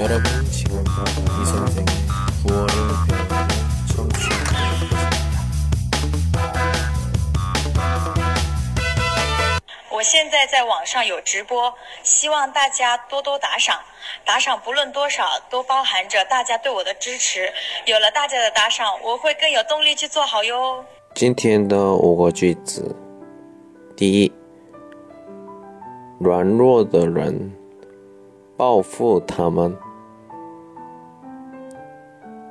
여러분 지금도 이 선생의 구월을 배우고 청취하고 계십니다. 我现在在网上有直播，希望大家多多打赏。打赏不论多少，都包含着大家对我的支持。有了大家的打赏，我会更有动力去做好哟。今天的五个句子：第一，软弱的人报复他们；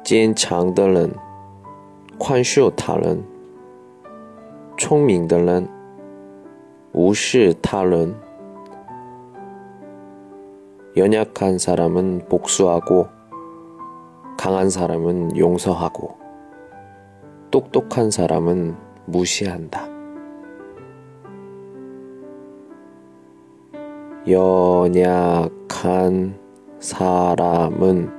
坚强的人宽恕他人；聪明的人无视他人。 연약한 사람은 복수하고 강한 사람은 용서하고 똑똑한 사람은 무시한다. 연약한 사람은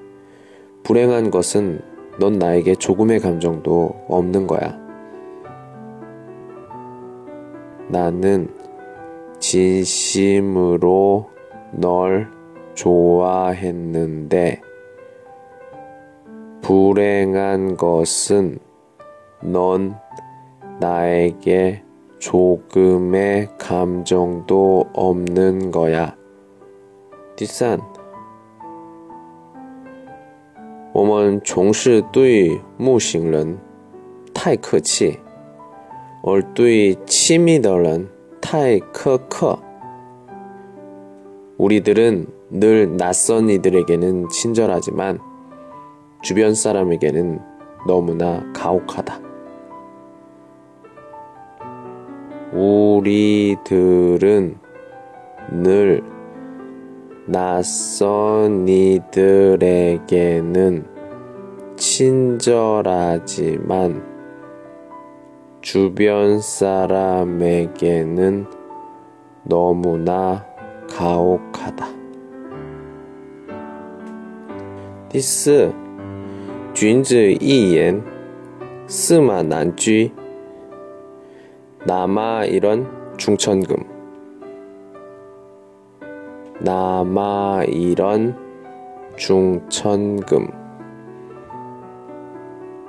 불행한 것은 넌 나에게 조금의 감정도 없는 거야. 나는 진심으로 널 좋아했는데 불행한 것은 넌 나에게 조금의 감정도 없는 거야. 第三，我们总是对陌生人太客气，而对亲密的人太苛刻。 우리들은 늘 낯선 이들에게는 친절하지만 주변 사람에게는 너무나 가혹하다. 우리들은 늘 낯선 이들에게는 친절하지만 주변 사람에게는 너무나 가혹하다. 第四，君子一言，驷马难追。 남아 이런 중천금 남아 이런 중천금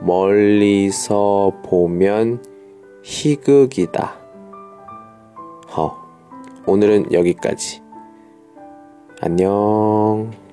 멀리서 보면 희극이다. 허, 오늘은 여기까지. 안녕.